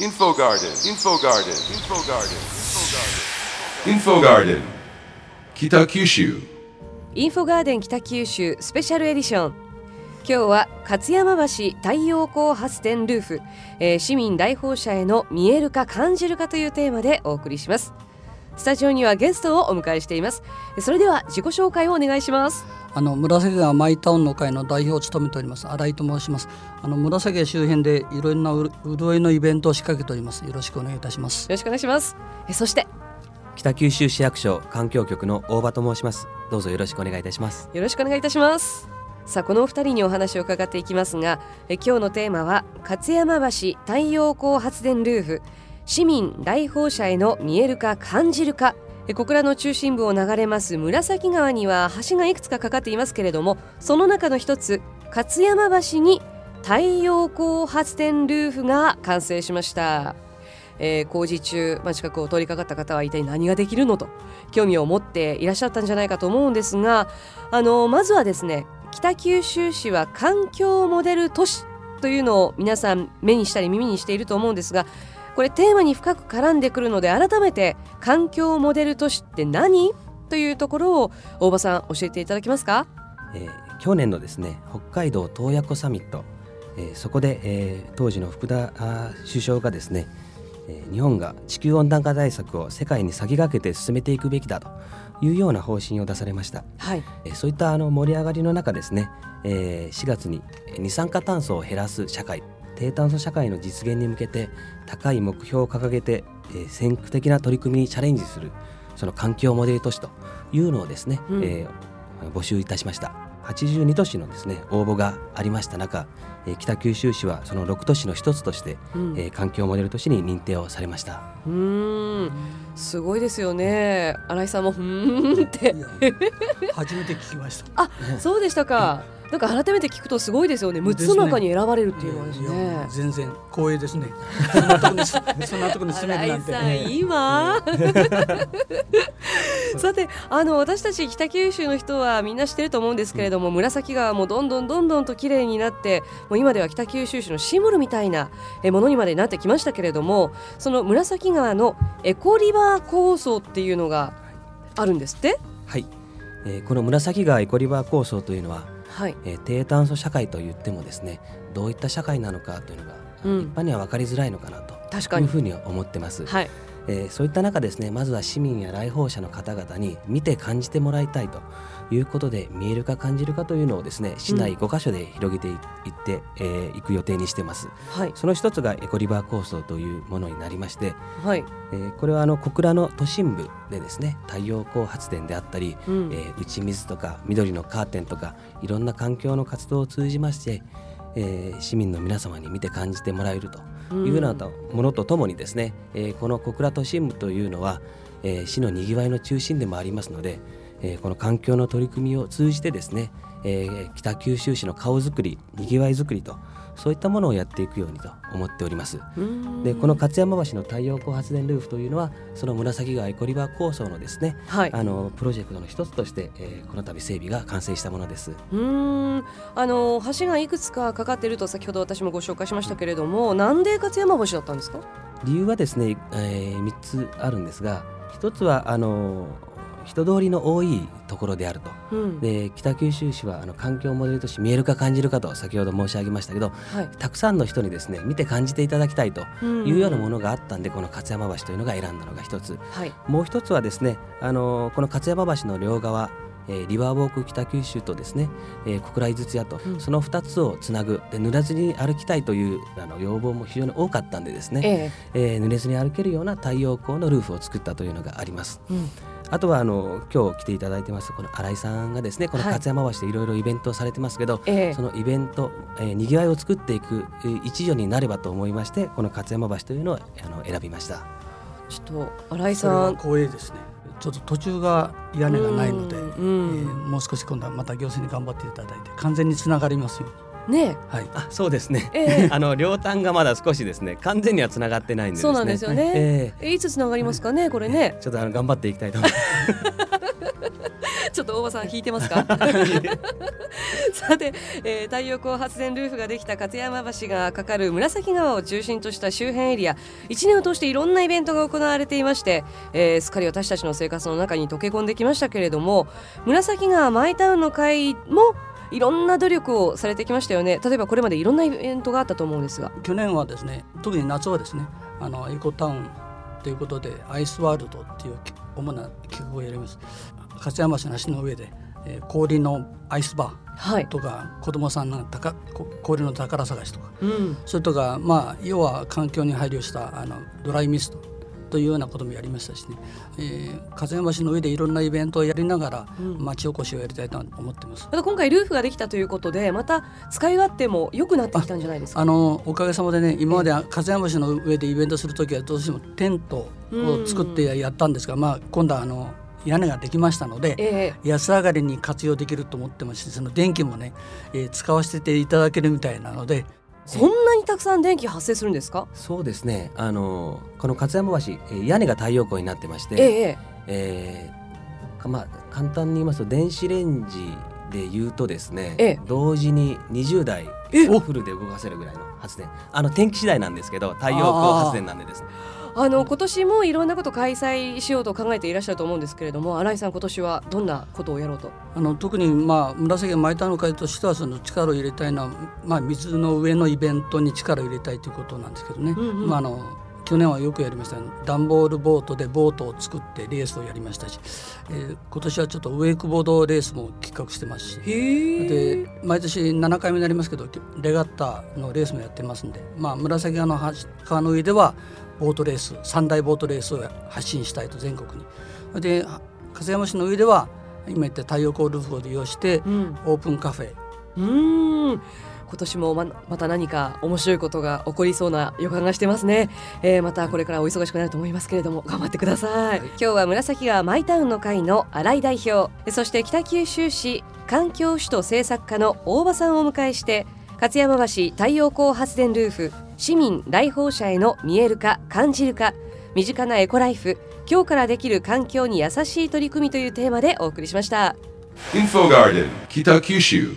Info Garden, Info Garden, Info Garden, Info Garden, Kitakyushu. インフォガーデン北九州スペシャルエディション今日は勝山橋太陽光発電ルーフ、えー市民来訪者への見えるか感じるかというテーマでお送りします。スタジオにはゲストをお迎えしています。それでは自己紹介をお願いします。あの紫川マイタウンの会の代表を務めております新井と申します。あの紫川周辺でいろんなう潤いのイベントを仕掛けております。よろしくお願いいたします。よろしくお願いします。えそして北九州市役所環境局の大場と申します。どうぞよろしくお願いいたします。よろしくお願いいたします。さあこのお二人にお話を伺っていきますがえ今日のテーマは勝山橋太陽光発電ルーフ市民来訪者への見えるか感じるか小倉の中心部を流れます紫川には橋がいくつかかかっていますけれどもその中の一つ勝山橋に太陽光発電ルーフが完成しました。えー工事中、まあ、近くを通りかかった方は一体何ができるのと興味を持っていらっしゃったんじゃないかと思うんですがあのまずはですね北九州市は環境モデル都市というのを皆さん目にしたり耳にしていると思うんですがこれテーマに深く絡んでくるので改めて環境モデル都市って何？というところを大場さん教えていただけますか？えー去年のですね北海道洞爺湖サミット、えーそこで、えー当時の福田首相がですね、えー日本が地球温暖化対策を世界に先駆けて進めていくべきだというような方針を出されました、はい。えーそういったあの盛り上がりの中ですね、えー4月にえー二酸化炭素を減らす社会低炭素社会の実現に向けて高い目標を掲げて、えー先駆的な取り組みにチャレンジするその環境モデル都市というのをですね、うん。えー募集いたしました。82都市のですね応募がありました中、えー北九州市はその6都市の一つとして、うん。えー環境モデル都市に認定をされました。うーん。すごいですよね。新井さんもふーんって。初めて聞きました。あそうでしたか。なんか改めて聞くとすごいですよね。六つの中に選ばれるっていうのはですいやね。全然光栄ですね。そんなとこにそんなとこに住めるなんて今さてあの私たち北九州の人はみんな知ってると思うんですけれども、紫川もどんどんどんどんと綺麗になってもう今では北九州市のシンボルみたいなえものにまでなってきましたけれどもその紫川のエコリバー構想っていうのがあるんですって？はい、えーこの紫川エコリバー構想というのは、はい。えー低炭素社会といってもですねどういった社会なのかというのが、うん。一般には分かりづらいのかなと確かに。いうふうには思ってます、はいえーそういった中ですねまずは市民や来訪者の方々に見て感じてもらいたいということで見えるか感じるかというのをですね市内5カ所で広げていって、えーいく予定にしてます。はい。その一つがエコリバー構想というものになりまして、はい、えーこれはあの小倉の都心部でですね太陽光発電であったり、うん。えー打ち水とか緑のカーテンとかいろんな環境の活動を通じまして、えー市民の皆様に見て感じてもらえるというようなものとともにですね、えーこの小倉都心部というのは、えー市のにぎわいの中心でもありますので、えーこの環境の取り組みを通じてですね、えー北九州市の顔作りにぎわい作りとそういったものをやっていくようにと思っております。でこの勝山橋の太陽光発電ルーフというのはその紫川エコリバー構想のですね、はい。あのプロジェクトの一つとして、えーこの度整備が完成したものです。うーん。あの橋がいくつかかかっていると先ほど私もご紹介しましたけれどもなんで勝山橋だったんですか？理由はですね、え3つあるんですが一つはあの人通りの多いところであると。うん。で北九州市はあの環境モデルとして見えるか感じるかと先ほど申し上げましたけどはい。たくさんの人にですね見て感じていただきたいとうんいうようなものがあったんで、この勝山橋というのが選んだのが一つ。はい。もう一つはですね、あのこの勝山橋の両側、えーリバーウォーク北九州とですね、えー小倉井筒屋と、うん。その2つをつなぐで濡れずに歩きたいというあの要望も非常に多かったんでですね、ええ。えー濡れずに歩けるような太陽光のルーフを作ったというのがあります。うんあとはあの今日来ていただいてますこの新井さんがですねこのはい。勝山橋でいろいろイベントをされてますけど、ええ。そのイベント、えーにぎわいを作っていくえー一助になればと思いましてこの勝山橋というのをあの選びました。ちょっと新井それはさん光栄ですね。ちょっと途中が屋根がないので、うんえーもう少し今度はまた行政に頑張っていただいて完全につながりますようにねはい。あそうですね、ええ。あの両端がまだ少しですね。完全にはつながってないんでね。そうなんですよね。ええ。いつつながりますかねこれえねちょっとあの頑張っていきたいと思います。ちょっと大場さん引いてますか？さて、えー、太陽光発電ルーフができた勝山橋がかかる紫川を中心とした周辺エリア。1年を通していろんなイベントが行われていまして、えー、すっかり私たちの生活の中に溶け込んできましたけれども紫川マイタウンの会もいろんな努力をされてきましたよね。例えばこれまでいろんなイベントがあったと思うんですが。去年はですね特に夏はですねあのエコタウンということでアイスワールドっていう主な企画をやります。勝山市の橋の上で、えー、氷のアイスバーとか、はい、子供さんの氷の宝探しとか、うん、それとかまあ要は環境に配慮したあのドライミストというようなこともやりましたしね、えー、風山市の上でいろんなイベントをやりながら、町おこしをやりたいと思ってます、また今回ルーフができたということでまた使い勝手も良くなってきたんじゃないですか？あのおかげさまでね今まで風山市の上でイベントする時はどうしてもテントを作ってやったんですが、まあ、今度はあの屋根ができましたので、えー、安上がりに活用できると思ってますしその電気もね、えー、使わせていただけるみたいなのでそんなにたくさん電気発生するんですか？そうですね。あのこの勝山橋屋根が太陽光になってまして、えー、えー、まあ、簡単に言いますと電子レンジで言うとですね、えー、同時に20台フルで動かせるぐらいの発電。あの天気次第なんですけど太陽光発電なんでですね。あの今年もいろんなこと開催しようと考えていらっしゃると思うんですけれども新井さん今年はどんなことをやろうと？あの特にまあ紫巻いたの会としてはその力を入れたいのは、まあ、水の上のイベントに力を入れたいということなんですけどね、うんうん、まあ、あの去年はよくやりました。段ボールボートでボートを作ってレースをやりましたし、えー、今年はちょっとウェイクボードレースも企画してますし。で毎年7回目になりますけどレガッタのレースもやってますんで、まあ、紫川の川の上ではボートレース三大ボートレースを発信したいと全国に。で笠山市の上では今言った太陽光ルーフを利用して、うん、オープンカフェ。うん今年もままた何か面白いことが起こりそうな予感がしてますね、えー、またこれからお忙しくなると思いますけれども頑張ってください、はい、今日は紫川マイタウンの会の新井代表。そして北九州市環境首都政策課の大場さんをお迎えして勝山橋太陽光発電ルーフ市民来訪者への見える化感じる化身近なエコライフ今日からできる環境に優しい取り組みというテーマでお送りしました。インフォガーデン北九州